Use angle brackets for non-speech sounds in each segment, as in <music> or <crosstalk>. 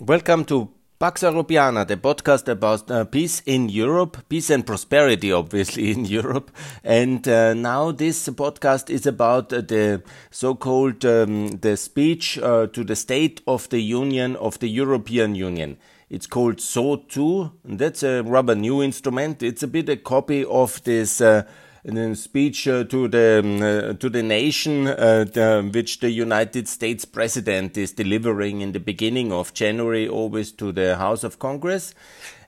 Welcome to Pax Europiana, the podcast about uh, peace in Europe, peace and prosperity, obviously, in <laughs> Europe. And uh, now this podcast is about uh, the so-called um, the speech uh, to the State of the Union of the European Union. It's called SOTEU. That's a rather new instrument. It's a bit a copy of this uh, in speech uh, to the um, uh, to the nation, uh, the, which the United States president is delivering in the beginning of January, always to the House of Congress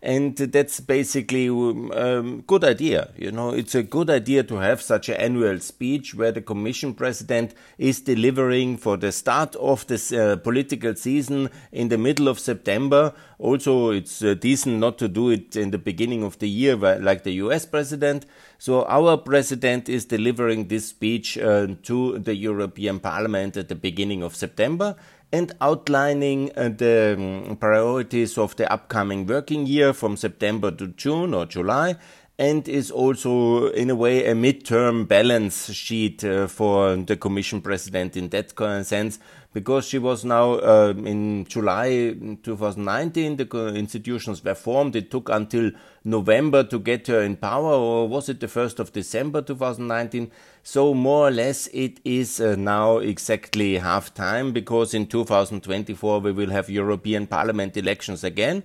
and that's basically a um, um, good idea. You know, it's a good idea to have such an annual speech where the Commission President is delivering for the start of this uh, political season in the middle of September. Also, it's uh, decent not to do it in the beginning of the year like the US President. So our President is delivering this speech uh, to the European Parliament at the beginning of September and outlining uh, the um, priorities of the upcoming working year from September to June or July and is also in a way a midterm balance sheet uh, for the commission president in that sense because she was now uh, in July 2019 the institutions were formed. It took until November to get her in power or was it the 1st of December 2019 so more or less it is uh, now exactly half time because in 2024 we will have European Parliament elections again.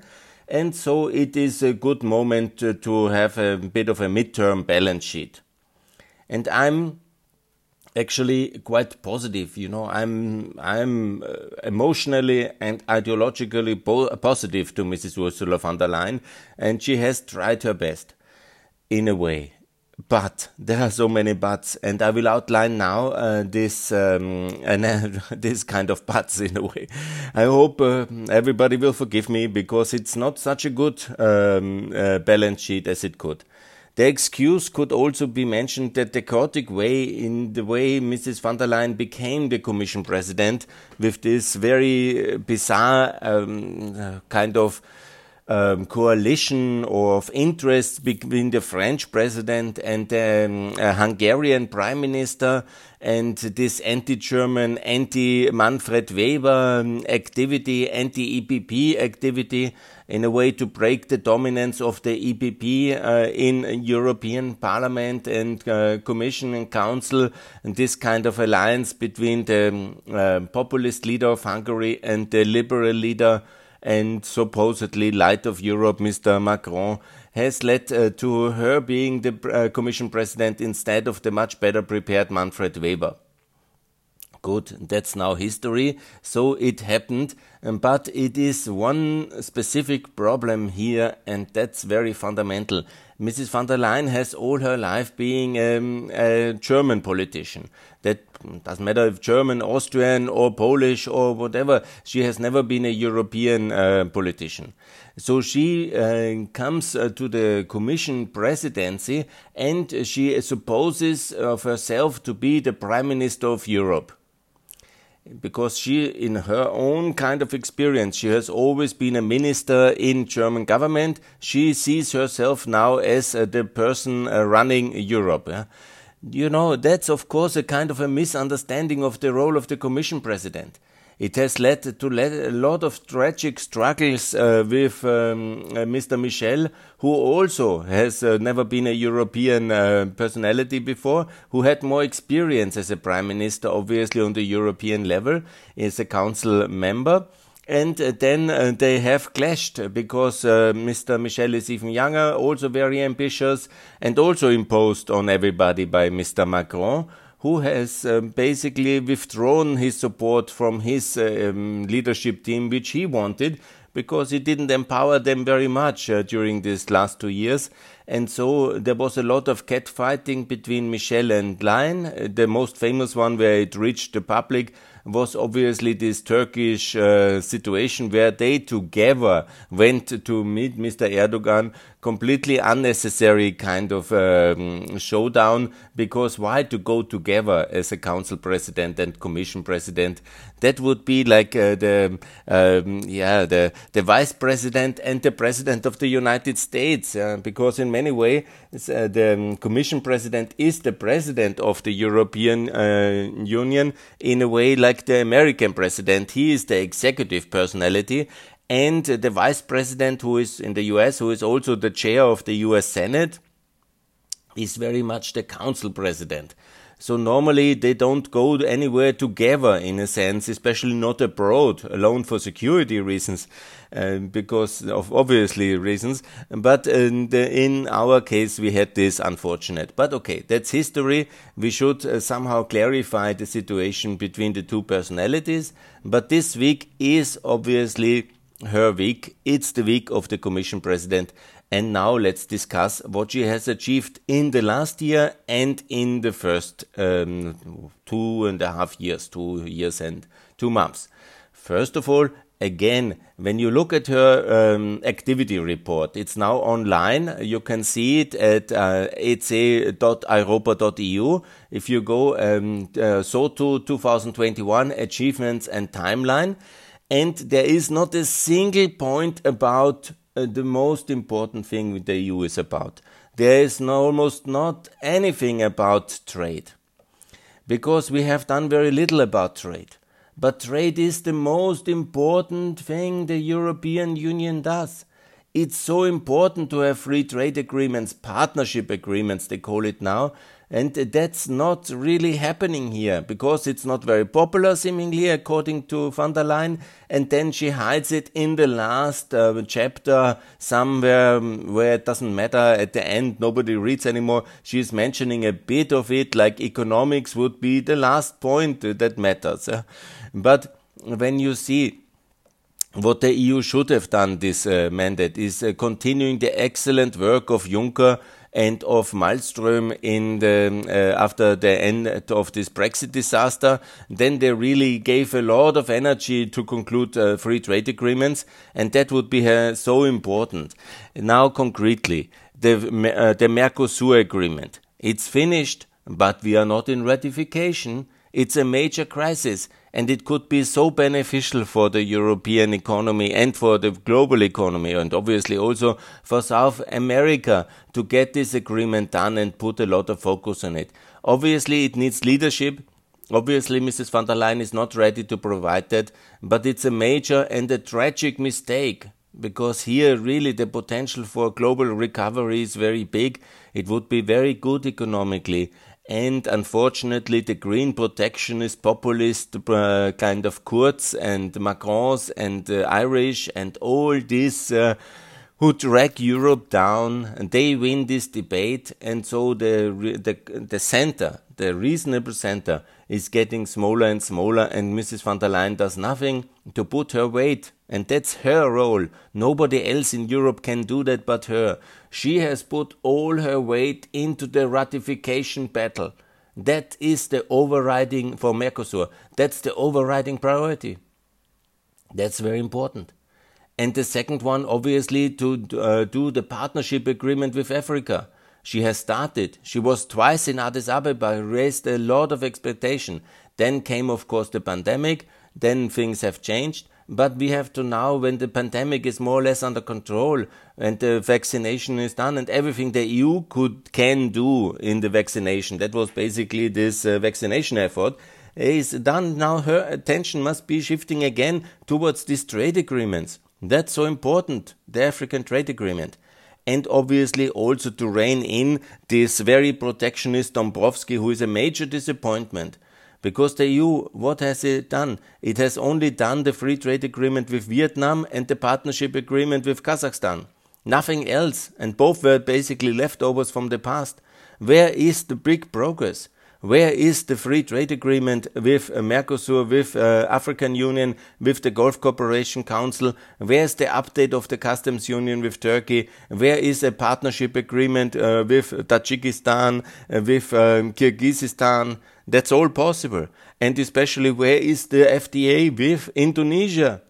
And so it is a good moment to, to have a bit of a midterm balance sheet. And I'm actually quite positive. You know, I'm I'm uh, emotionally and ideologically positive to Mrs. Ursula von der Leyen, and she has tried her best, in a way. But there are so many buts, and I will outline now uh, this um, and uh, <laughs> this kind of buts in a way. I hope uh, everybody will forgive me because it's not such a good um, uh, balance sheet as it could. The excuse could also be mentioned that the chaotic way in the way Mrs. van der Leyen became the Commission President with this very bizarre um, kind of um, coalition of interests between the French president and the um, Hungarian prime minister and this anti-German, anti-Manfred Weber um, activity, anti-EPP activity in a way to break the dominance of the EPP uh, in European Parliament and uh, Commission and Council and this kind of alliance between the um, uh, populist leader of Hungary and the liberal leader and supposedly light of Europe, Mr. Macron, has led uh, to her being the uh, Commission President instead of the much better prepared Manfred Weber. Good, that's now history. So it happened, um, but it is one specific problem here, and that's very fundamental. Mrs. van der Leyen has all her life being um, a German politician. That doesn't matter if German, Austrian, or Polish or whatever. She has never been a European uh, politician. So she uh, comes uh, to the Commission presidency and she supposes of herself to be the Prime Minister of Europe because she, in her own kind of experience, she has always been a minister in German government. She sees herself now as uh, the person uh, running Europe. Yeah? You know, that's of course a kind of a misunderstanding of the role of the Commission President. It has led to a lot of tragic struggles uh, with um, uh, Mr. Michel, who also has uh, never been a European uh, personality before, who had more experience as a prime minister, obviously on the European level, as a council member and uh, then uh, they have clashed because uh, Mr. Michel is even younger, also very ambitious, and also imposed on everybody by Mr. Macron, who has um, basically withdrawn his support from his um, leadership team, which he wanted, because he didn't empower them very much uh, during these last two years. And so there was a lot of catfighting between Michel and Leyen. The most famous one where it reached the public was obviously this Turkish uh, situation where they together went to meet Mr. Erdogan completely unnecessary kind of um, showdown because why to go together as a council president and commission president? That would be like uh, the um, yeah the the vice president and the president of the United States uh, because in many ways uh, the um, commission president is the president of the European uh, Union in a way like the American president. He is the executive personality and the vice president who is in the US, who is also the chair of the US Senate, is very much the council president. So normally they don't go anywhere together in a sense, especially not abroad, alone for security reasons, uh, because of obviously reasons. But in, the, in, our case, we had this unfortunate. But okay, that's history. We should uh, somehow clarify the situation between the two personalities. But this week is obviously her week. It's the week of the Commission President. And now let's discuss what she has achieved in the last year and in the first um, two and a half years, two years and two months. First of all, again, when you look at her um, activity report, it's now online. You can see it at uh, ec.europa.eu. If you go um, uh, so to 2021 achievements and timeline, and there is not a single point about uh, the most important thing the EU is about. There is no, almost not anything about trade because we have done very little about trade. But trade is the most important thing the European Union does. It's so important to have free trade agreements, partnership agreements, they call it now, and that's not really happening here because it's not very popular, seemingly, according to von der Leyen. And then she hides it in the last uh, chapter somewhere um, where it doesn't matter. At the end, nobody reads anymore. She's mentioning a bit of it, like economics would be the last point that matters. <laughs> But when you see what the EU should have done this uh, mandate is uh, continuing the excellent work of Juncker and of Malmström in the uh, after the end of this Brexit disaster. Then they really gave a lot of energy to conclude uh, free trade agreements, and that would be uh, so important. Now, concretely, the uh, the Mercosur agreement. It's finished, but we are not in ratification. It's a major crisis and it could be so beneficial for the European economy and for the global economy and obviously also for South America to get this agreement done and put a lot of focus on it. Obviously, it needs leadership. Obviously, Mrs. van der Leyen is not ready to provide that, but it's a major and a tragic mistake because here really the potential for global recovery is very big. It would be very good economically and unfortunately the green protectionist populist uh, kind of Kurz and Macrons and uh, Irish and all this uh, who drag Europe down and they win this debate. And so the the the center the reasonable center is getting smaller and smaller and Mrs van der Leyen does nothing to put her weight and that's her role nobody else in Europe can do that but her she has put all her weight into the ratification battle. That is the overriding for Mercosur. That's the overriding priority. That's very important. And the second one, obviously, to uh, do the partnership agreement with Africa. She has started. She was twice in Addis Ababa, raised a lot of expectation. Then came, of course, the pandemic. Then things have changed. But we have to now, when the pandemic is more or less under control and the vaccination is done and everything the EU could can do in the vaccination, that was basically this uh, vaccination effort, is done. Now her attention must be shifting again towards these trade agreements. That's so important, the African trade agreement. And obviously also to rein in this very protectionist Dombrovski, who is a major disappointment. Because the EU, what has it done? It has only done the free trade agreement with Vietnam and the partnership agreement with Kazakhstan. Nothing else, and both were basically leftovers from the past. Where is the big progress? Where is the free trade agreement with uh, Mercosur, with uh, African Union, with the Gulf Cooperation Council? Where is the update of the customs union with Turkey? Where is a partnership agreement uh, with Tajikistan, uh, with um, Kyrgyzstan? That's all possible. And especially where is the FTA with Indonesia,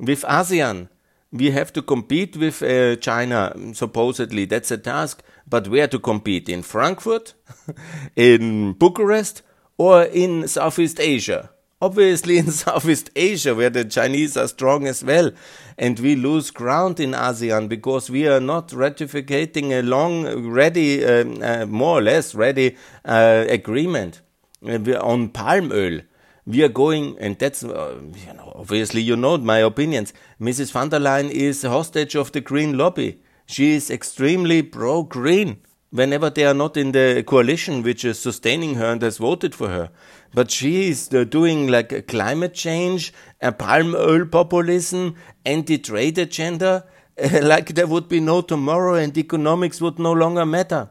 with ASEAN? We have to compete with uh, China, supposedly. That's a task. But we where to compete? In Frankfurt? <laughs> in Bucharest? Or in Southeast Asia? Obviously, in <laughs> Southeast Asia, where the Chinese are strong as well. And we lose ground in ASEAN because we are not ratifying a long, ready, uh, uh, more or less ready uh, agreement. Uh, on palm oil. we are going, and that's, uh, you know, obviously you know my opinions. Mrs. van der Leyen is a hostage of the Green lobby. She is extremely pro-Green whenever they are not in the coalition which is sustaining her and has voted for her. But she is uh, doing like climate change, a palm oil populism, anti-trade agenda, <laughs> like there would be no tomorrow and economics would no longer matter.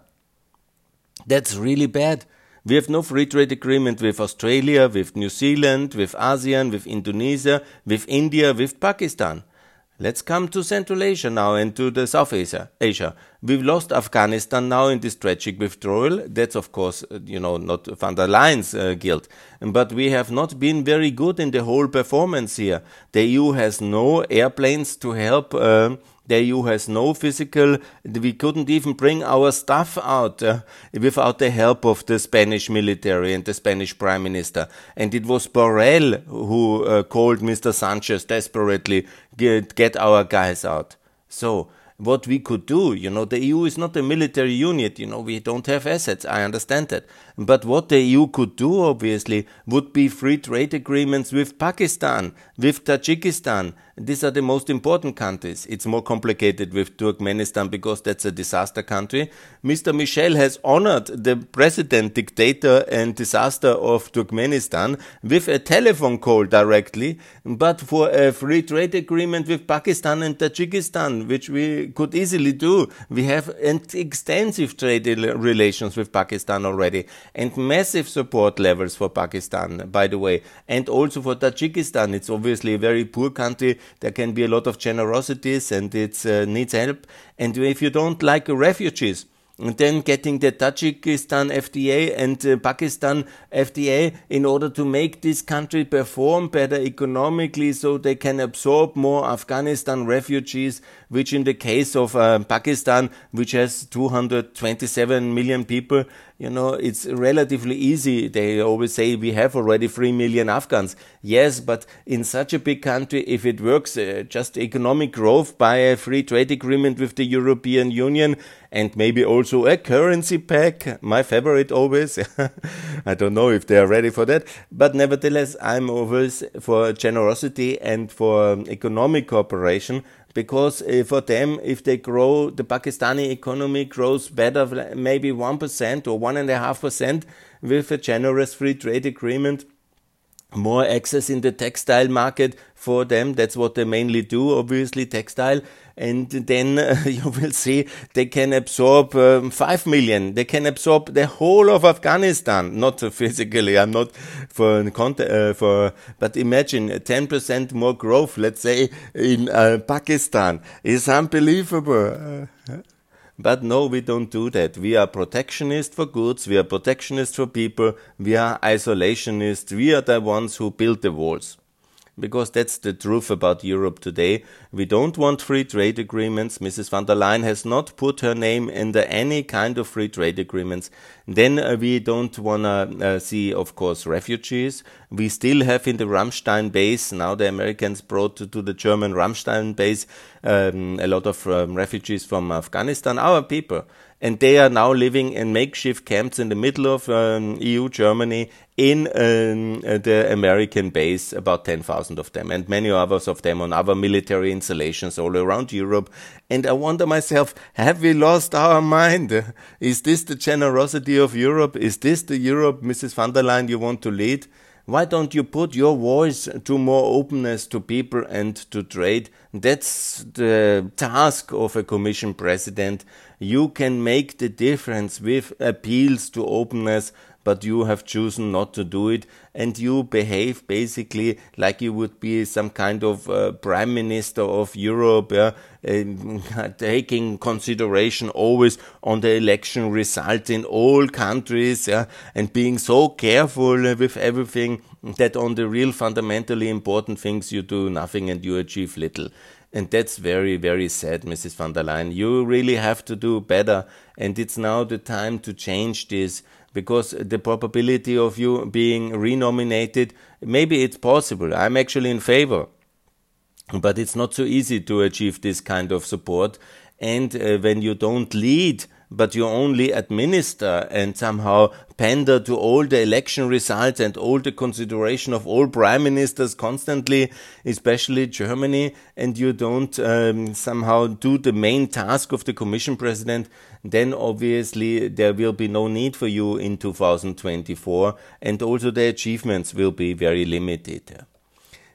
That's really bad. We have no free trade agreement with Australia, with New Zealand, with ASEAN, with Indonesia, with India, with Pakistan. Let's come to Central Asia now and to the South Asia. Asia. We've lost Afghanistan now in this tragic withdrawal. That's of course, uh, you know, not van der Leyen's uh, guilt. But we have not been very good in the whole performance here. The EU has no airplanes to help uh, the EU has no physical, we couldn't even bring our stuff out uh, without the help of the Spanish military and the Spanish prime minister. And it was Borrell who uh, called Mr. Sanchez desperately, get, get our guys out. So, what we could do. You know, the EU is not a military unit. You know, we don't have assets. I understand that. But what the EU could do, obviously, would be free trade agreements with Pakistan, with Tajikistan, these are the most important countries. It's more complicated with Turkmenistan because that's a disaster country. Mr. Michel has honored the president, dictator, and disaster of Turkmenistan with a telephone call directly, but for a free trade agreement with Pakistan and Tajikistan, which we could easily do. We have extensive trade relations with Pakistan already and massive support levels for Pakistan, by the way, and also for Tajikistan. It's obviously a very poor country there can be a lot of generosities and it uh, needs help. And if you don't like refugees, and then getting the Tajikistan FTA and uh, Pakistan FTA in order to make this country perform better economically so they can absorb more Afghanistan refugees, which in the case of uh, Pakistan, which has 227 million people, you know, it's relatively easy. They always say we have already 3 million Afghans. Yes, but in such a big country, if it works, uh, just economic growth by a free trade agreement with the European Union and maybe also a currency pack, my favorite always. <laughs> I don't know if they are ready for that, but nevertheless, I'm always for generosity and for economic cooperation because uh, for them, if they grow, the Pakistani economy grows better, maybe 1% or 1.5% with a generous free trade agreement more access in the textile market for them. That's what they mainly do, obviously, textile. And then uh, <laughs> you will see they can absorb um, 5 million. They can absorb the whole of Afghanistan. Not physically, I'm not for, uh, for but imagine 10% more growth, let's say, in uh, Pakistan is unbelievable. But no, we don't do that. We are protectionist for goods, we are protectionist for people, we are isolationist, we are the ones who build the walls because that's the truth about Europe today. We don't want free trade agreements. Mrs. van der Leyen has not put her name under any kind of free trade agreements. Then uh, we don't want to uh, see, of course, refugees. We still have in the Ramstein base, now the Americans brought to, to the German Ramstein base um, a lot of um, refugees from Afghanistan, our people and they are now living in makeshift camps in the middle of um, EU Germany in um, the American base, about 10,000 of them, and many others of them on other military installations all around Europe. And I wonder myself, have we lost our mind? Is this the generosity of Europe? Is this the Europe, Mrs. van der Leyen, you want to lead? Why don't you put your voice to more openness to people and to trade? That's the task of a commission president. You can make the difference with appeals to openness, but you have chosen not to do it and you behave basically like you would be some kind of uh, prime minister of Europe, uh, <laughs> taking consideration always on the election result in all countries yeah, and being so careful with everything that on the real fundamentally important things you do nothing and you achieve little. And that's very, very sad, Mrs. van der Leyen. You really have to do better. And it's now the time to change this because the probability of you being renominated, maybe it's possible. I'm actually in favor. But it's not so easy to achieve this kind of support. And uh, when you don't lead but you only administer and somehow pander to all the election results and all the consideration of all prime ministers constantly, especially Germany, and you don't um, somehow do the main task of the commission president, then obviously there will be no need for you in 2024, and also the achievements will be very limited.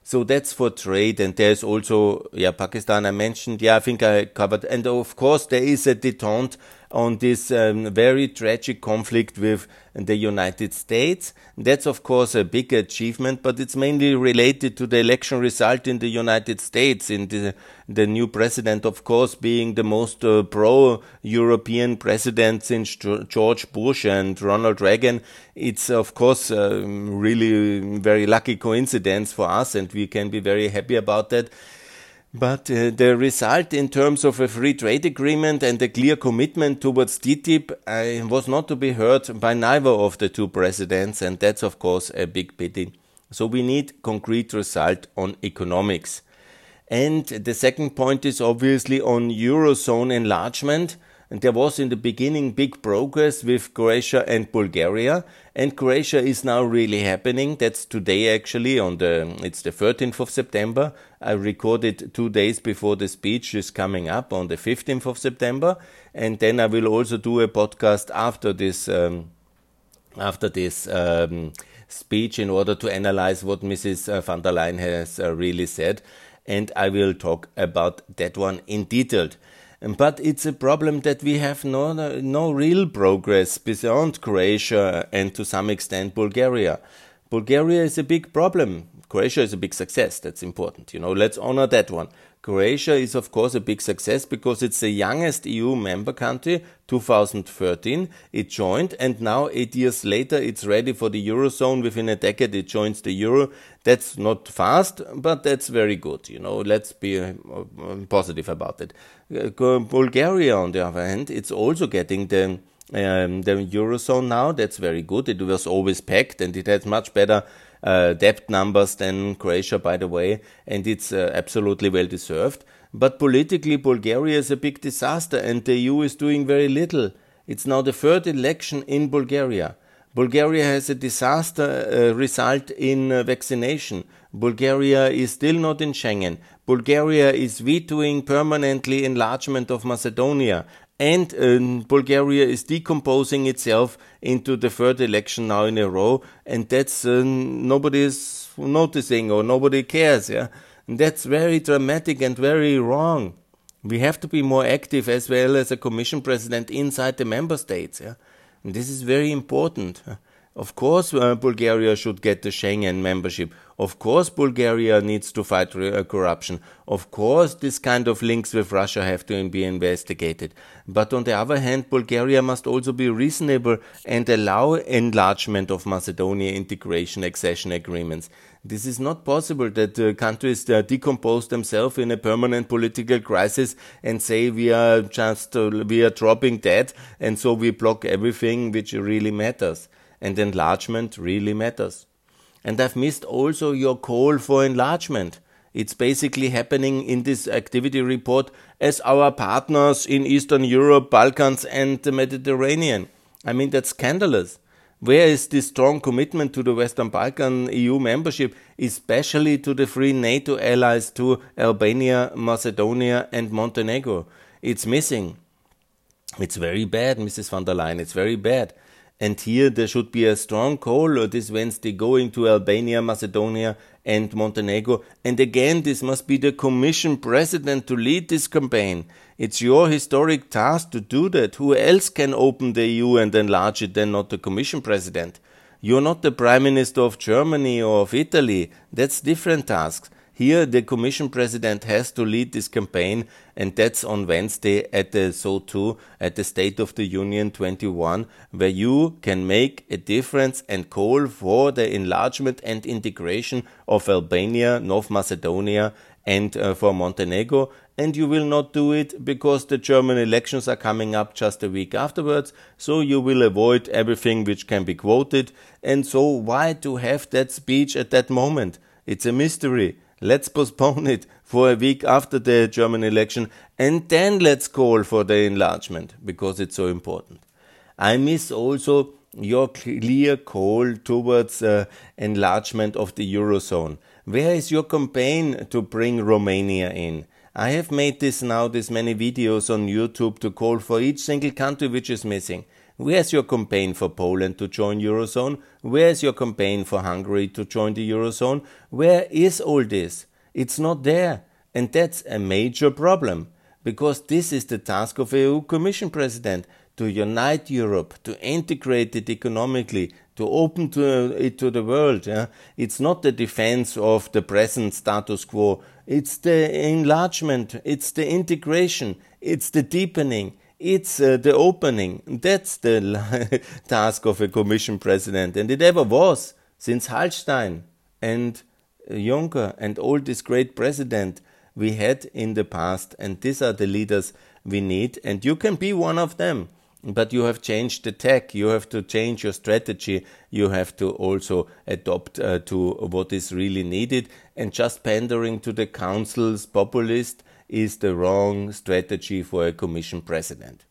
So that's for trade, and there's also yeah Pakistan. I mentioned yeah I think I covered, and of course there is a detente on this um, very tragic conflict with the United States. That's, of course, a big achievement, but it's mainly related to the election result in the United States, in the, the new president, of course, being the most uh, pro European president since George Bush and Ronald Reagan. It's, of course, uh, really very lucky coincidence for us, and we can be very happy about that. But uh, the result in terms of a free trade agreement and a clear commitment towards TTIP uh, was not to be heard by neither of the two presidents, and that's of course a big pity. So we need concrete result on economics. And the second point is obviously on Eurozone enlargement. And there was in the beginning big progress with Croatia and Bulgaria. And Croatia is now really happening. That's today actually on the, it's the 13th of September. I recorded two days before the speech is coming up on the 15th of September. And then I will also do a podcast after this, um, after this, um, speech in order to analyze what Mrs. Uh, van der Leyen has uh, really said. And I will talk about that one in detail. But it's a problem that we have no, no real progress beyond Croatia and to some extent Bulgaria. Bulgaria is a big problem. Croatia is a big success. That's important. You know, let's honor that one. Croatia is of course a big success because it's the youngest EU member country, 2013. It joined and now eight years later it's ready for the Eurozone. Within a decade it joins the Euro. That's not fast, but that's very good. You know, let's be uh, positive about it. Uh, Bulgaria on the other hand, it's also getting the um, the Eurozone now. That's very good. It was always packed and it has much better uh, debt numbers than Croatia, by the way, and it's uh, absolutely well deserved. But politically, Bulgaria is a big disaster, and the EU is doing very little. It's now the third election in Bulgaria. Bulgaria has a disaster uh, result in uh, vaccination. Bulgaria is still not in Schengen. Bulgaria is vetoing permanently enlargement of Macedonia and um, Bulgaria is decomposing itself into the third election now in a row, and that's uh, nobody is noticing or nobody cares. Yeah, and that's very dramatic and very wrong. We have to be more active as well as a Commission President inside the member states. Yeah, and this is very important. Of course, uh, Bulgaria should get the Schengen membership. Of course, Bulgaria needs to fight uh, corruption. Of course, this kind of links with Russia have to be investigated. But on the other hand, Bulgaria must also be reasonable and allow enlargement of Macedonia integration accession agreements. This is not possible that uh, countries uh, decompose themselves in a permanent political crisis and say we are just uh, we are dropping dead and so we block everything which really matters and enlargement really matters. And I've missed also your call for enlargement. It's basically happening in this activity report as our partners in Eastern Europe, Balkans, and the Mediterranean. I mean, that's scandalous. Where is this strong commitment to the Western Balkan EU membership, especially to the three NATO allies to Albania, Macedonia, and Montenegro? It's missing. It's very bad, Mrs. van der Leyen. It's very bad. And here there should be a strong call uh, this Wednesday going to Albania, Macedonia, and Montenegro. And again, this must be the Commission President to lead this campaign. It's your historic task to do that. Who else can open the EU and enlarge it than not the Commission President? You're not the Prime Minister of Germany or of Italy. That's different tasks. Here, the Commission President has to lead this campaign, and that's on Wednesday at the SOTEU at the State of the Union 21, where you can make a difference and call for the enlargement and integration of Albania, North Macedonia, and uh, for Montenegro. And you will not do it because the German elections are coming up just a week afterwards. So you will avoid everything which can be quoted. And so, why to have that speech at that moment? It's a mystery Let's postpone it for a week after the German election and then let's call for the enlargement because it's so important. I miss also your clear call towards uh, enlargement of the Eurozone. Where is your campaign to bring Romania in? I have made this now, this many videos on YouTube to call for each single country which is missing. Where's your campaign for Poland to join Eurozone? Where's your campaign for Hungary to join the Eurozone? Where is all this? It's not there. And that's a major problem because this is the task of EU Commission President to unite Europe, to integrate it economically, to open to, it to the world. Yeah? It's not the defense of the present status quo, it's the enlargement, it's the integration, it's the deepening, it's uh, the opening. That's the <laughs> task of a commission president, and it ever was since Hallstein and Juncker and all this great president we had in the past. And these are the leaders we need, and you can be one of them. But you have changed the tech, you have to change your strategy, you have to also adopt uh, to what is really needed. And just pandering to the council's populist is the wrong strategy for a commission president.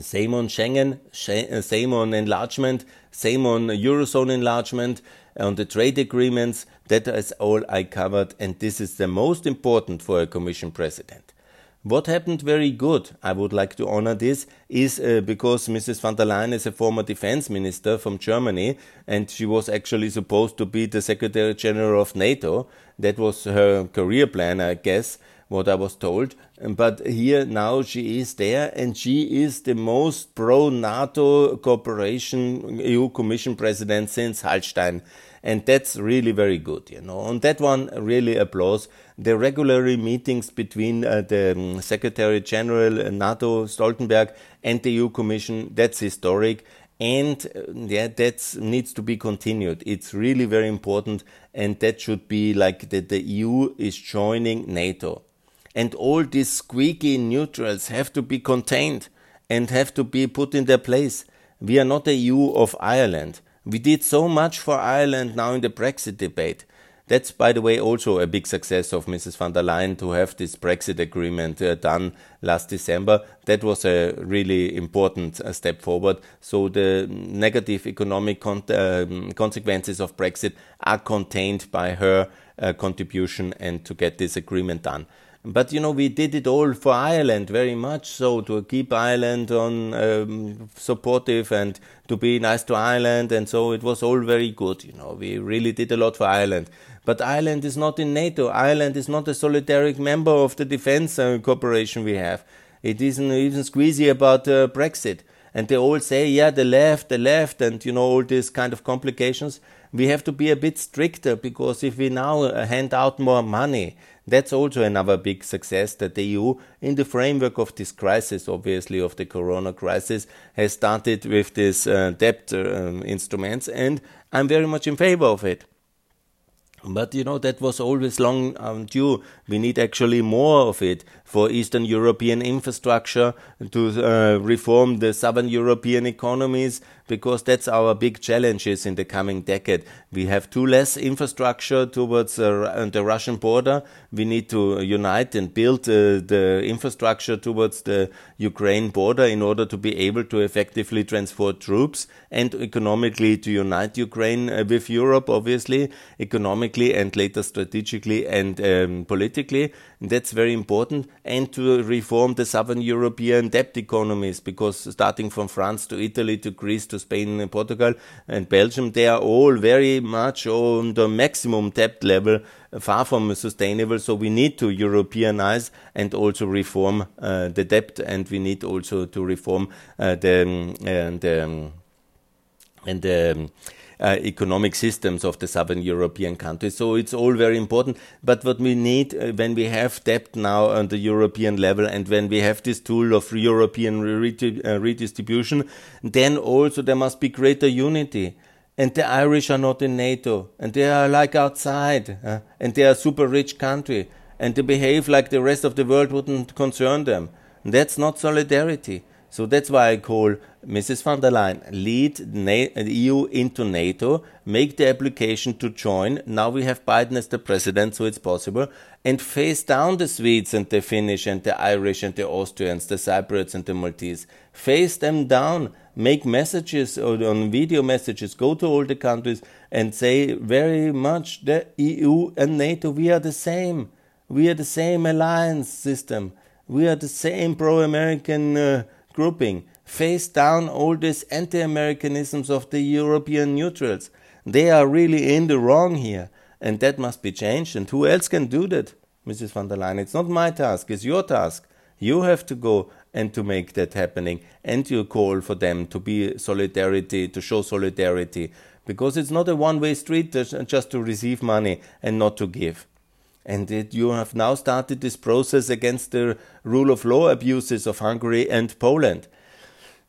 Same on Schengen, uh, same on enlargement, same on Eurozone enlargement, on the trade agreements. That is all I covered, and this is the most important for a Commission President. What happened very good, I would like to honor this, is uh, because Mrs. van der Leyen is a former defense minister from Germany and she was actually supposed to be the Secretary General of NATO. That was her career plan, I guess what I was told. But here now she is there and she is the most pro NATO cooperation EU Commission president since Hallstein. And that's really very good, you know. On that one, really applause. The regular meetings between uh, the um, Secretary General uh, NATO Stoltenberg and the EU Commission, that's historic and uh, yeah that needs to be continued it's really very important and that should be like that the eu is joining nato and all these squeaky neutrals have to be contained and have to be put in their place. We are not a EU of Ireland. We did so much for Ireland now in the Brexit debate. That's, by the way, also a big success of Mrs. van der Leyen to have this Brexit agreement uh, done last December. That was a really important uh, step forward. So the negative economic con uh, consequences of Brexit are contained by her uh, contribution and to get this agreement done. But you know, we did it all for Ireland very much so to keep Ireland on um, supportive and to be nice to Ireland, and so it was all very good. You know, we really did a lot for Ireland. But Ireland is not in NATO. Ireland is not a solidaric member of the defense uh, cooperation we have. It isn't even squeezy about uh, Brexit. And they all say, yeah, the left, the left, and you know, all these kind of complications. We have to be a bit stricter because if we now uh, hand out more money, that's also another big success that the EU, in the framework of this crisis, obviously of the corona crisis, has started with these uh, debt uh, instruments, and I'm very much in favor of it. But you know, that was always long due. We need actually more of it for Eastern European infrastructure to uh, reform the Southern European economies, because that's our big challenges in the coming decade. We have too less infrastructure towards uh, the Russian border. We need to unite and build uh, the infrastructure towards the Ukraine border in order to be able to effectively transport troops and economically to unite Ukraine uh, with Europe, obviously, economically and later strategically and um, politically. And that's very important. And to reform the Southern European debt economies, because starting from France to Italy to Greece to Spain and Portugal and Belgium, they are all very much on the maximum debt level, far from sustainable. So we need to Europeanize and also reform uh, the debt, and we need also to reform uh, the, um, and, um, and um, uh, economic systems of the southern European countries. So it's all very important. But what we need uh, when we have debt now on the European level and when we have this tool of European uh, redistribution, then also there must be greater unity and the Irish are not in NATO, and they are like outside, uh, and they are a super rich country, and they behave like the rest of the world wouldn't concern them. That's not solidarity. So that's why I call Mrs. von der Leyen lead the EU into NATO, make the application to join. Now we have Biden as the president, so it's possible, and face down the Swedes and the Finnish and the Irish and the Austrians, the Cypriots and the Maltese. Face them down. Make messages or on video messages. Go to all the countries and say very much the EU and NATO. We are the same. We are the same alliance system. We are the same pro-American. Uh, grouping face down all these anti Americanisms of the European neutrals. They are really in the wrong here, and that must be changed. And who else can do that, Mrs. van der Leyen? It's not my task, it's your task. You have to go and to make that happening, and you call for them to be solidarity, to show solidarity, because it's not a one way street just to receive money and not to give and that you have now started this process against the rule of law abuses of Hungary and Poland.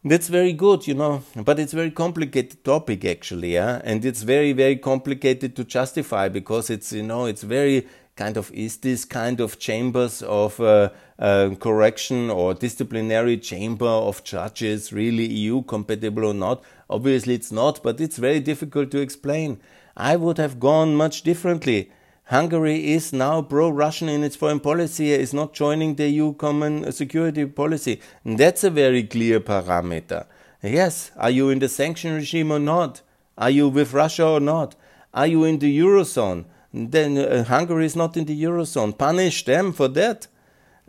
That's very good, you know, but it's very complicated topic actually, yeah, and it's very very complicated to justify because it's you know it's very kind of is this kind of chambers of uh, uh, correction or disciplinary chamber of judges really EU compatible or not? Obviously it's not, but it's very difficult to explain. I would have gone much differently. Hungary is now pro-Russian in its foreign policy, is not joining the EU common security policy. And that's a very clear parameter. Yes, are you in the sanction regime or not? Are you with Russia or not? Are you in the eurozone? Then uh, Hungary is not in the eurozone. Punish them for that.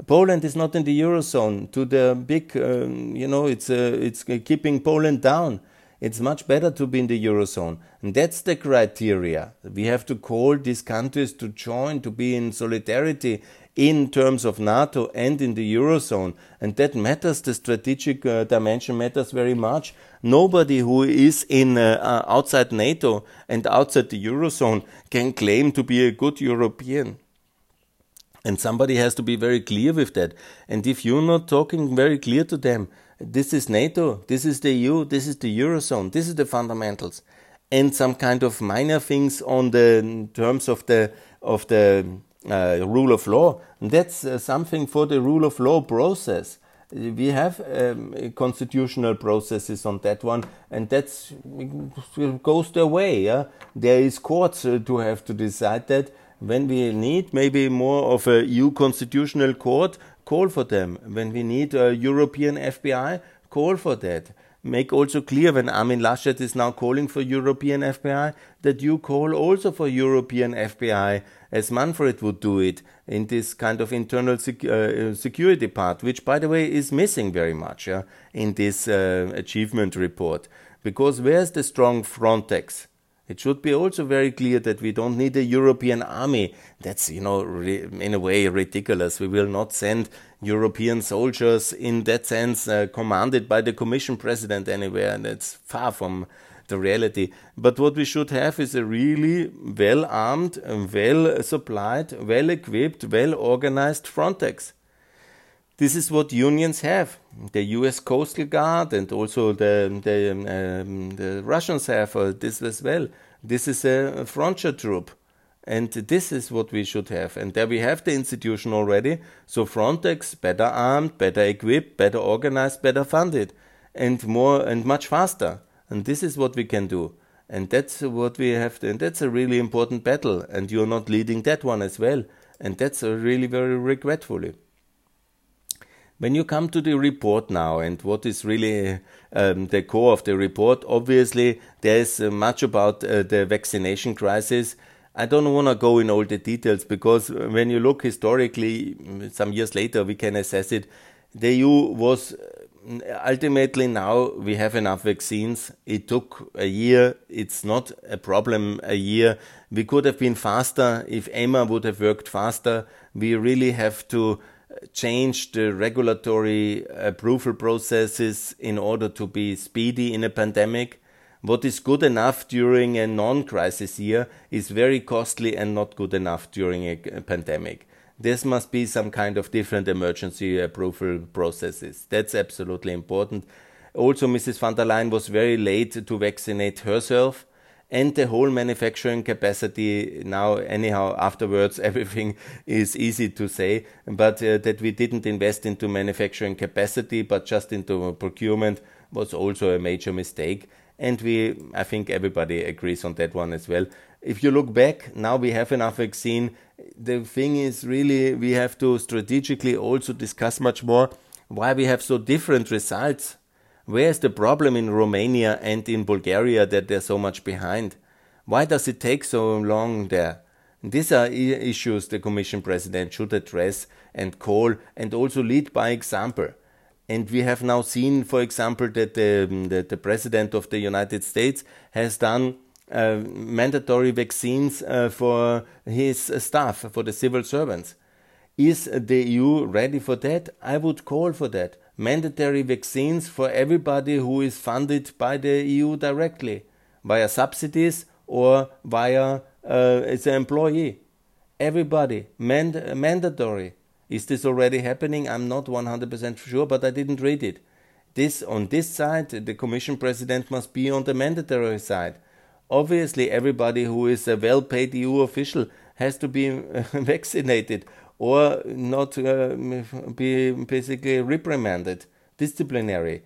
Poland is not in the eurozone. To the big, um, you know, it's uh, it's keeping Poland down. It's much better to be in the Eurozone. And that's the criteria. We have to call these countries to join, to be in solidarity in terms of NATO and in the Eurozone. And that matters. The strategic uh, dimension matters very much. Nobody who is in uh, uh, outside NATO and outside the Eurozone can claim to be a good European. And somebody has to be very clear with that. And if you're not talking very clear to them, this is NATO, this is the EU, this is the Eurozone, this is the fundamentals. And some kind of minor things on the terms of the of the uh, rule of law. And that's uh, something for the rule of law process. We have um, constitutional processes on that one, and that's goes their way. Yeah? There is courts uh, to have to decide that. When we need maybe more of a EU constitutional court, call for them. When we need a European FBI, call for that. Make also clear when Armin Laschet is now calling for European FBI that you call also for European FBI as Manfred would do it in this kind of internal sec- uh, security part, which by the way is missing very much in this uh, achievement report. Because where's the strong Frontex? It should be also very clear that we don't need a European army. That's, you know, in a way ridiculous. We will not send European soldiers in that sense uh, commanded by the Commission President anywhere, and it's far from the reality. But what we should have is a really well armed, well supplied, well equipped, well organized Frontex. This is what unions have. The U.S. Coastal Guard and also the the, um, the Russians have uh, this as well. This is a frontier troop, and this is what we should have. And there we have the institution already. So Frontex, better armed, better equipped, better organized, better funded, and more and much faster. And this is what we can do. And that's what we have. To, and that's a really important battle. And you're not leading that one as well. And that's really very regretfully. When you come to the report now, and what is really um, the core of the report, obviously there is uh, much about uh, the vaccination crisis. I don't want to go in all the details because when you look historically, some years later, we can assess it. The EU was uh, ultimately now we have enough vaccines. It took a year. It's not a problem a year. We could have been faster if EMA would have worked faster. We really have to change the regulatory approval processes in order to be speedy in a pandemic. What is good enough during a non crisis year is very costly and not good enough during a pandemic. This must be some kind of different emergency approval processes. That's absolutely important. Also, Mrs. van der Leyen was very late to vaccinate herself and the whole manufacturing capacity. Now anyhow afterwards <laughs> everything is easy to say but uh, that we didn't invest into manufacturing capacity but just into procurement was also a major mistake. And we i think everybody agrees on that one as well. If you look back now we have enough vaccine. The thing is really we have to strategically also discuss much more why we have so different results where is the problem in Romania and in Bulgaria that they're so much behind? Why does it take so long there? These are issues the Commission President should address and call and also lead by example. And we have now seen, for example, that the, that the President of the United States has done uh, mandatory vaccines uh, for his staff, for the civil servants. Is the EU ready for that? I would call for that mandatory vaccines for everybody who is funded by the EU directly, via subsidies or via uh, as an employee. Everybody, mand- mandatory. Is this already happening? I'm not 100% sure, but I didn't read it. This on this side, the Commission President must be on the mandatory side. Obviously, everybody who is a well-paid EU official has to be <laughs> vaccinated or not uh, be basically reprimanded, disciplinary.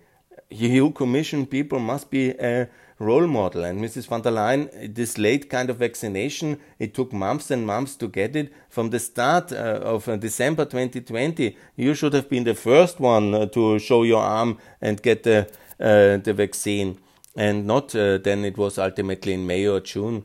EU Commission people must be a role model. And Mrs. von der Leyen, this late kind of vaccination, it took months and months to get it. From the start uh, of uh, December 2020, you should have been the first one uh, to show your arm and get the, uh, the vaccine. And not uh, then it was ultimately in May or June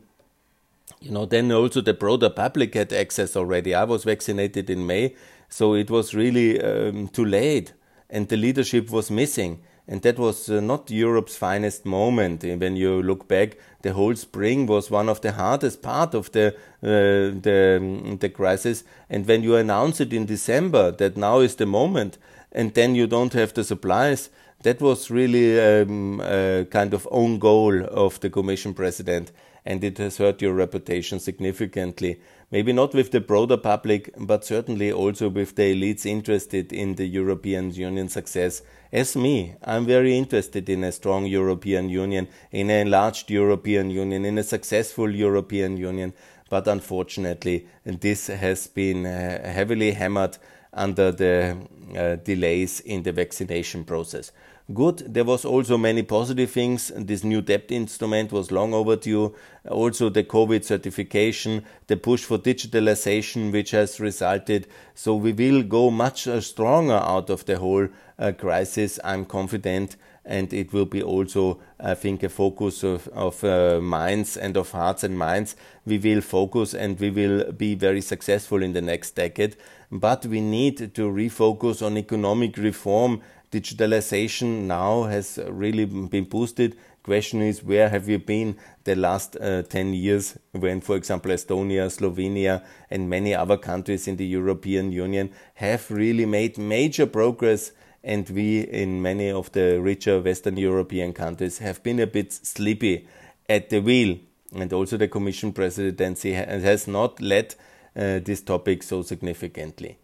you know, then also the broader public had access already. I was vaccinated in May, so it was really um, too late, and the leadership was missing. And that was uh, not Europe's finest moment. When you look back, the whole spring was one of the hardest part of the uh, the um, the crisis. And when you announce it in December that now is the moment, and then you don't have the supplies, that was really um, a kind of own goal of the Commission President and it has hurt your reputation significantly. Maybe not with the broader public, but certainly also with the elites interested in the European Union success. As me, I'm very interested in a strong European Union, in an enlarged European Union, in a successful European Union. But unfortunately, this has been uh, heavily hammered under the uh, delays in the vaccination process good. There was also many positive things. This new debt instrument was long overdue. Also the COVID certification, the push for digitalization, which has resulted. So we will go much uh, stronger out of the whole uh, crisis. I'm confident. And it will be also, I think, a focus of, of uh, minds and of hearts and minds. We will focus and we will be very successful in the next decade. But we need to refocus on economic reform digitalization now has really been boosted. Question is, where have you been the last uh, 10 years when, for example, Estonia, Slovenia, and many other countries in the European Union have really made major progress? And we, in many of the richer Western European countries, have been a bit sleepy at the wheel. And also, the Commission presidency has not led uh, this topic so significantly.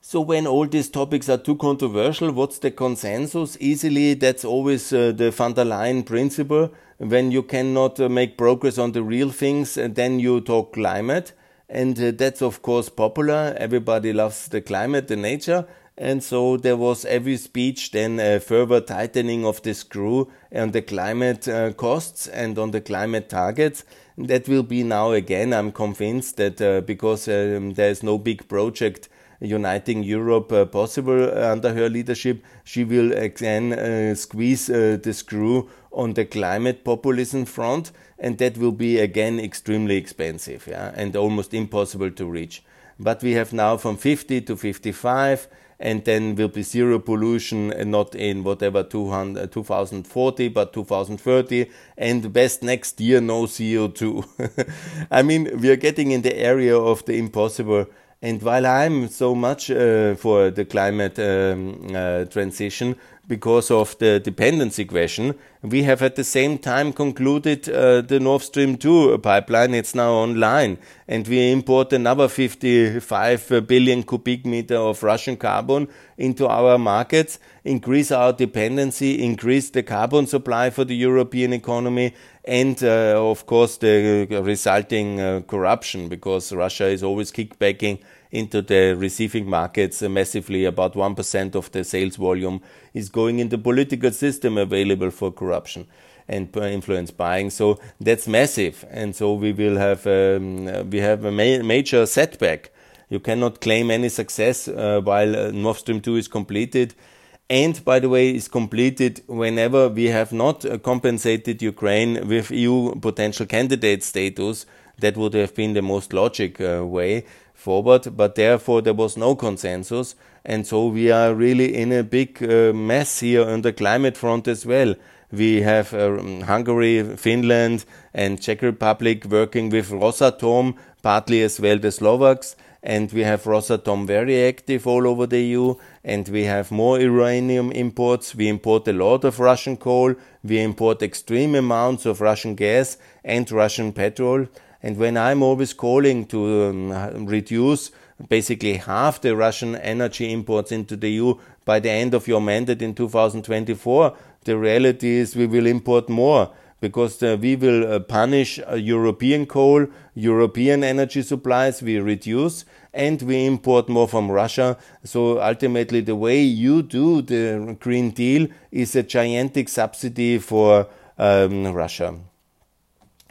So when all these topics are too controversial, what's the consensus? Easily, that's always uh, the von der Leyen principle. When you cannot uh, make progress on the real things, uh, then you talk climate. And uh, that's of course popular. Everybody loves the climate, the nature. And so there was every speech then a further tightening of the screw on the climate uh, costs and on the climate targets. That will be now again. I'm convinced that uh, because um, there is no big project uniting Europe uh, possible under her leadership. She will again uh, squeeze uh, the screw on the climate populism front, and that will be again extremely expensive yeah, and almost impossible to reach. But we have now from 50 to 55 and then will be zero pollution not in whatever 200, 2040 but 2030 and best next year no CO2. <laughs> I mean we are getting in the area of the impossible and while I'm so much uh, for the climate um, uh, transition, because of the dependency question. We have at the same time concluded uh, the Nord Stream 2 pipeline. It's now online. And we import another 55 billion cubic meter of Russian carbon into our markets, increase our dependency, increase the carbon supply for the European economy, and uh, of course the resulting uh, corruption because Russia is always kickbacking into the receiving markets massively. About 1% of the sales volume is going in the political system available for corruption and influence buying. So that's massive. And so we will have, um, we have a ma major setback. You cannot claim any success uh, while uh, Nord Stream 2 is completed. And by the way, is completed whenever we have not uh, compensated Ukraine with EU potential candidate status. That would have been the most logic uh, way forward, but therefore there was no consensus. And so we are really in a big uh, mess here on the climate front as well. We have uh, Hungary, Finland, and Czech Republic working with Rosatom, partly as well the Slovaks. And we have Rosatom very active all over the EU. And we have more uranium imports. We import a lot of Russian coal. We import extreme amounts of Russian gas and Russian petrol. And when I'm always calling to um, reduce basically half the Russian energy imports into the EU by the end of your mandate in 2024, the reality is we will import more because uh, we will uh, punish uh, European coal, European energy supplies, we reduce, and we import more from Russia. So ultimately, the way you do the Green Deal is a gigantic subsidy for um, Russia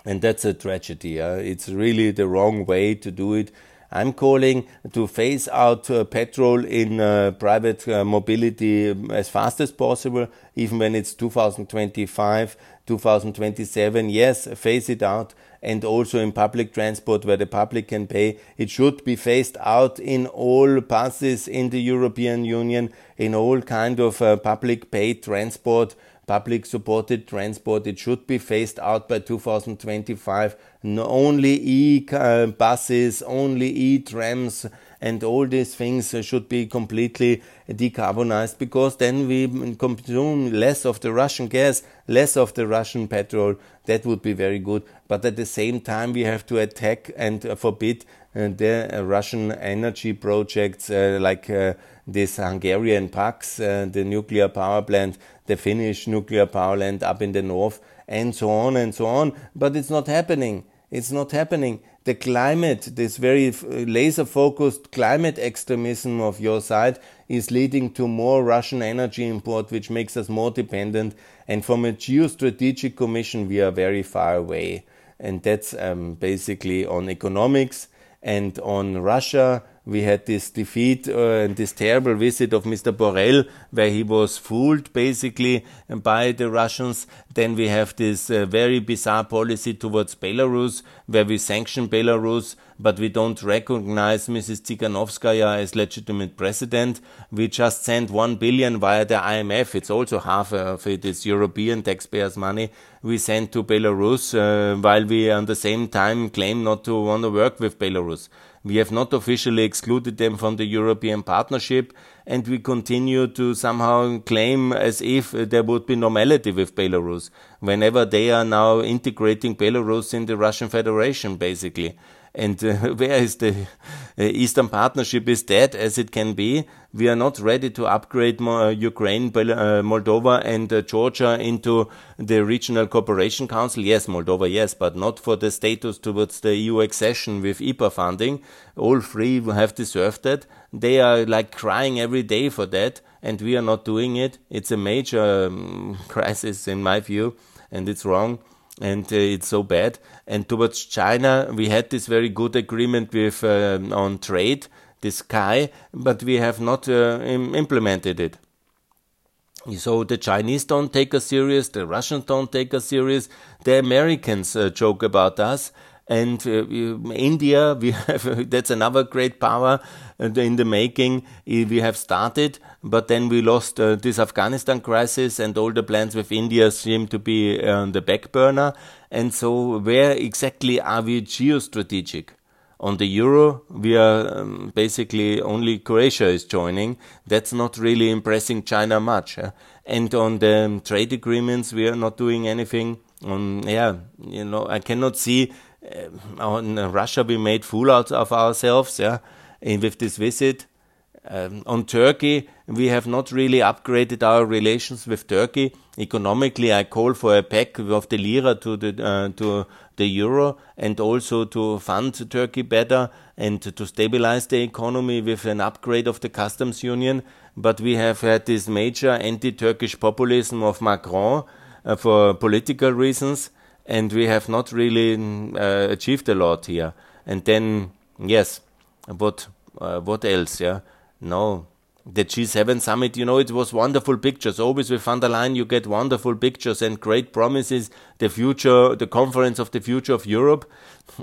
and that's a tragedy. Uh, it's really the wrong way to do it. I'm calling to phase out uh, petrol in uh, private uh, mobility as fast as possible, even when it's 2025, 2027. Yes, phase it out. And also in public transport where the public can pay. It should be phased out in all buses in the European Union, in all kind of uh, public paid transport public supported transport. It should be phased out by 2025. No, only e uh, buses, only e trams, and all these things should be completely decarbonized because then we consume less of the Russian gas, less of the Russian petrol. That would be very good. But at the same time, we have to attack and forbid uh, the Russian energy projects uh, like this Hungarian Paks, the nuclear power plant, the Finnish nuclear power plant up in the north, and so on and so on. But it's not happening. It's not happening. The climate, this very laser focused climate extremism of your side, is leading to more Russian energy import, which makes us more dependent. And from a geostrategic commission, we are very far away. And that's um, basically on economics and on Russia we had this defeat uh, and this terrible visit of Mr. Borrell, where he was fooled basically by the Russians. Then we have this uh, very bizarre policy towards Belarus, where we sanction Belarus, but we don't recognize Mrs. Tsikhanouskaya as legitimate president. We just send one billion via the IMF. It's also half of it is European taxpayers' money. We send to Belarus, uh, while we at the same time claim not to want to work with Belarus. We have not officially excluded them from the European partnership, and we continue to somehow claim as if there would be normality with Belarus, whenever they are now integrating Belarus in the Russian Federation, basically. And uh, <laughs> where is the uh, Eastern Partnership is dead as it can be. We are not ready to upgrade uh, Ukraine, uh, Moldova, and uh, Georgia into the Regional Cooperation Council. Yes, Moldova, yes, but not for the status towards the EU accession with IPA funding. All three have deserved that. They are like crying every day for that, and we are not doing it. It's a major um, <laughs> crisis in my view, and it's wrong and uh, it's so bad. And towards China, we had this very good agreement with uh, on trade, this Sky, but we have not uh, Im implemented it. So the Chinese don't take us serious, the Russians don't take us serious, the Americans uh, joke about us, and uh, India, <laughs> we have that's another great power uh, in the making. We have started, but then we lost uh, this Afghanistan crisis, and all the plans with India seem to be on the back burner. And so, where exactly are we geostrategic? On the euro, we are um, basically only Croatia is joining. That's not really impressing China much. And on the um, trade agreements, we are not doing anything. On yeah, you know, I cannot see uh, on Russia we made fool out of ourselves. Yeah, and with this visit. Um, on Turkey, we have not really upgraded our relations with Turkey. Economically, I call for a pack of the lira to the uh, to the euro and also to fund Turkey better and to stabilize the economy with an upgrade of the customs union. But we have had this major anti-Turkish populism of Macron uh, for political reasons, and we have not really uh, achieved a lot here. And then, yes, what uh, what else? Yeah no. The G7 summit, you know, it was wonderful pictures. Always with von der Leyen, you get wonderful pictures and great promises. The future, the conference of the future of Europe,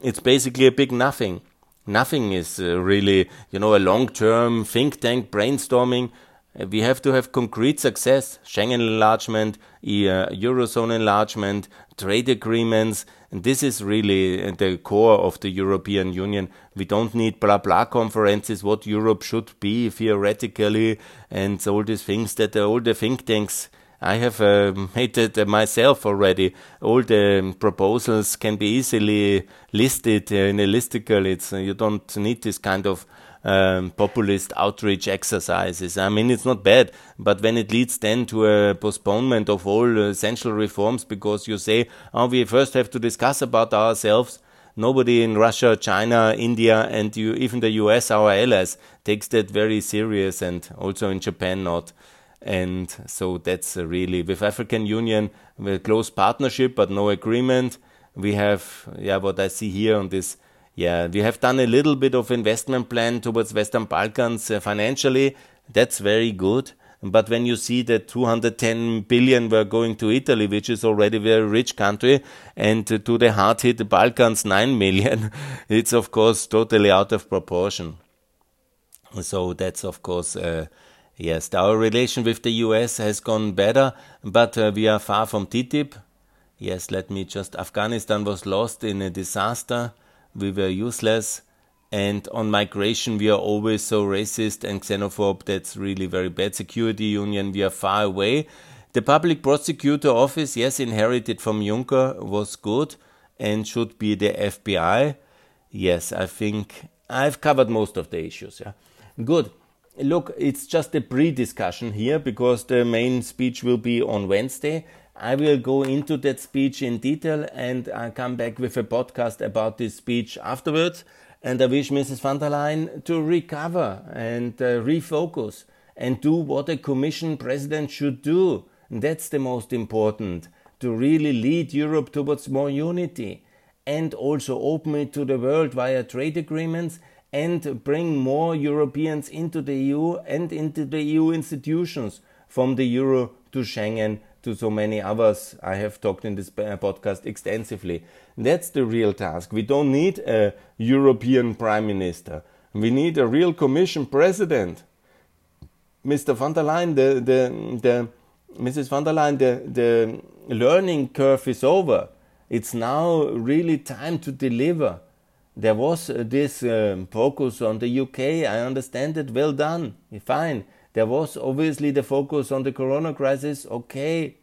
it's basically a big nothing. Nothing is uh, really, you know, a long term think tank brainstorming. Uh, we have to have concrete success Schengen enlargement, uh, Eurozone enlargement, trade agreements. And this is really the core of the European Union. We don't need blah blah conferences, what Europe should be theoretically, and all these things that all the think tanks. I have uh, made it uh, myself already. All the proposals can be easily listed uh, in a listicle. It's you don't need this kind of um, populist outreach exercises. I mean, it's not bad, but when it leads then to a postponement of all essential reforms because you say, oh, we first have to discuss about ourselves. Nobody in Russia, China, India, and you, even the US, our allies, takes that very serious, and also in Japan, not. And so that's really with African Union, a close partnership but no agreement. We have, yeah, what I see here on this yeah, we have done a little bit of investment plan towards Western Balkans uh, financially. That's very good. But when you see that 210 billion were going to Italy, which is already a very rich country, and to the hard hit Balkans <laughs> 9 million, it's of course totally out of proportion. So that's of course, uh, yes, our relation with the US has gone better, but uh, we are far from TTIP. Yes, let me just, Afghanistan was lost in a disaster we were useless. And on migration, we are always so racist and xenophobe. That's really very bad. Security union, we are far away. The public prosecutor office, yes, inherited from Juncker, was good and should be the FBI. Yes, I think I've covered most of the issues. Yeah, good. Look, it's just a pre-discussion here because the main speech will be on Wednesday. I will go into that speech in detail and I'll come back with a podcast about this speech afterwards. And I wish Mrs. von der Leyen to recover and uh, refocus and do what a commission president should do. And that's the most important to really lead Europe towards more unity and also open it to the world via trade agreements and bring more Europeans into the EU and into the EU institutions from the euro to Schengen to so many others I have talked in this podcast extensively. That's the real task. We don't need a European Prime Minister. We need a real Commission President. Mr. von der Leyen, the, the, the, Mrs. von der Leyen, the, the learning curve is over. It's now really time to deliver. There was this um, focus on the UK. I understand it. Well done. Fine. There was obviously the focus on the corona crisis. Okay,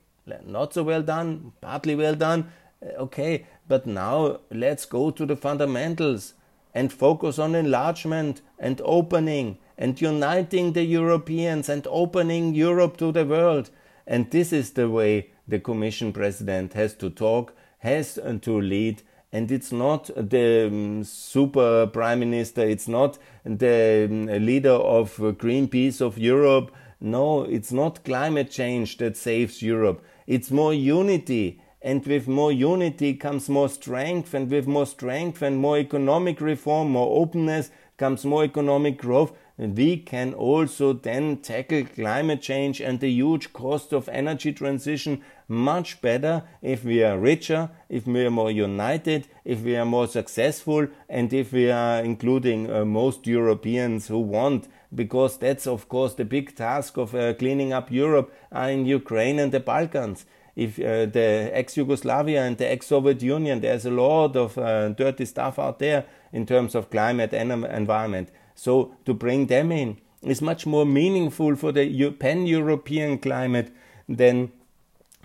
not so well done, partly well done. Eh, okay, but now let's go to the fundamentals and focus on enlargement and opening and uniting the Europeans and opening Europe to the world. And this is the way the Commission President has to talk, has to lead, and it's not the um, super prime minister, it's not the um, leader of Greenpeace of Europe. No, it's not climate change that saves Europe. It's more unity. And with more unity comes more strength, and with more strength and more economic reform, more openness comes more economic growth, we can also then tackle climate change and the huge cost of energy transition much better if we are richer, if we are more united, if we are more successful, and if we are including uh, most Europeans who want, because that's of course the big task of uh, cleaning up Europe uh, in Ukraine and the Balkans. if uh, the ex-Yugoslavia and the ex-Soviet Union, there's a lot of uh, dirty stuff out there in terms of climate and environment. So to bring them in is much more meaningful for the pan-European climate than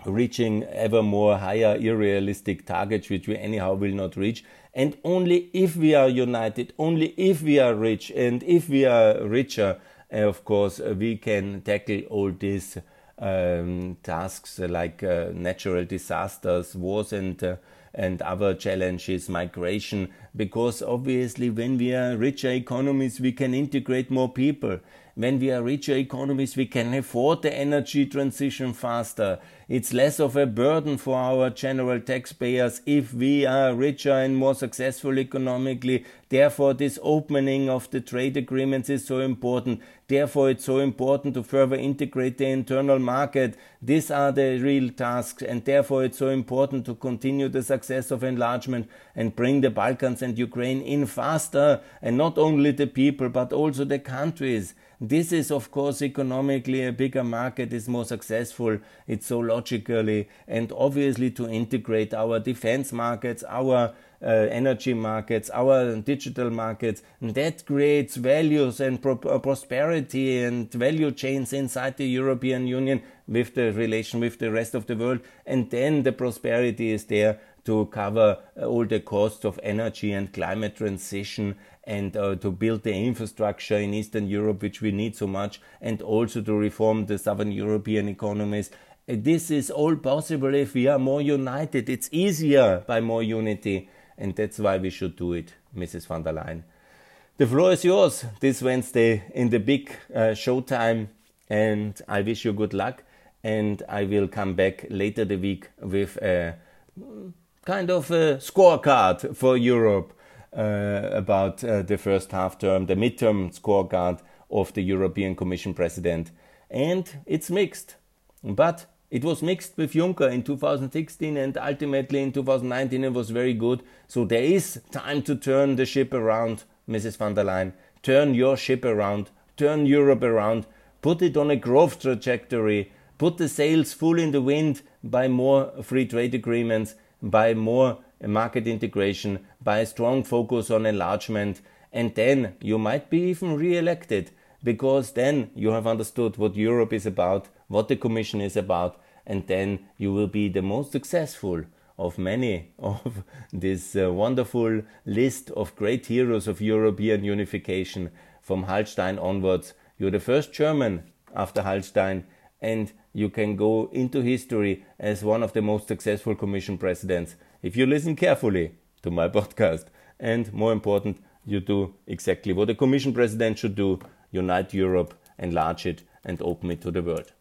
reaching ever more higher unrealistic targets which we anyhow will not reach. And only if we are united only if we are rich and if we are richer uh, of course we can tackle all these um, tasks like uh, natural disasters, wars, and uh, and other challenges, migration, because obviously when we are richer economies, we can integrate more people. When we are richer economies, we can afford the energy transition faster. It's less of a burden for our general taxpayers if we are richer and more successful economically. Therefore, this opening of the trade agreements is so important. Therefore, it's so important to further integrate the internal market. These are the real tasks, and therefore, it's so important to continue the success of enlargement and bring the Balkans and Ukraine in faster, and not only the people, but also the countries. This is, of course, economically a bigger market is more successful. It's so logically and obviously to integrate our defense markets, our energy markets, our digital markets. And that creates values and pro- uh, prosperity and value chains inside the European Union with the relation with the rest of the world. And then the prosperity is there to cover uh, all the costs of energy and climate transition and uh, to build the infrastructure in Eastern Europe, which we need so much, and also to reform the Southern European economies. Uh, this is all possible if we are more united. It's easier by more unity, and that's why we should do it, Mrs. von der Leyen. The floor is yours this Wednesday in the big uh, showtime, and I wish you good luck. And I will come back later the week with a kind of a scorecard for Europe uh, about uh, the first half term, the midterm scorecard of the European Commission president. And it's mixed. But it was mixed with Juncker in 2016 and ultimately in 2019 it was very good. So there is time to turn the ship around, Mrs. von der Leyen. Turn your ship around, turn Europe around, put it on a growth trajectory, put the sails full in the wind by more free trade agreements, by more market integration, by a strong focus on enlargement, and then you might be even re-elected because then you have understood what Europe is about, what the Commission is about, and then you will be the most successful of many of <laughs> this uh, wonderful list of great heroes of European unification from Hallstein onwards. You're the first German after Hallstein, and you can go into history as one of the most successful Commission presidents if you listen carefully to my <laughs> podcast. And more important, you do exactly what a Commission president should do unite Europe, enlarge it, and open it to the world.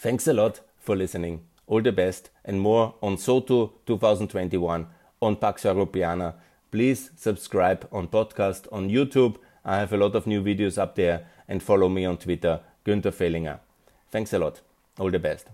Thanks a lot for listening. All the best and more on SOTEU 2021 on Pax Europiana. Please subscribe on podcast on YouTube. I have a lot of new videos up there and follow me on Twitter, Günther Fehlinger. Thanks a lot. All the best.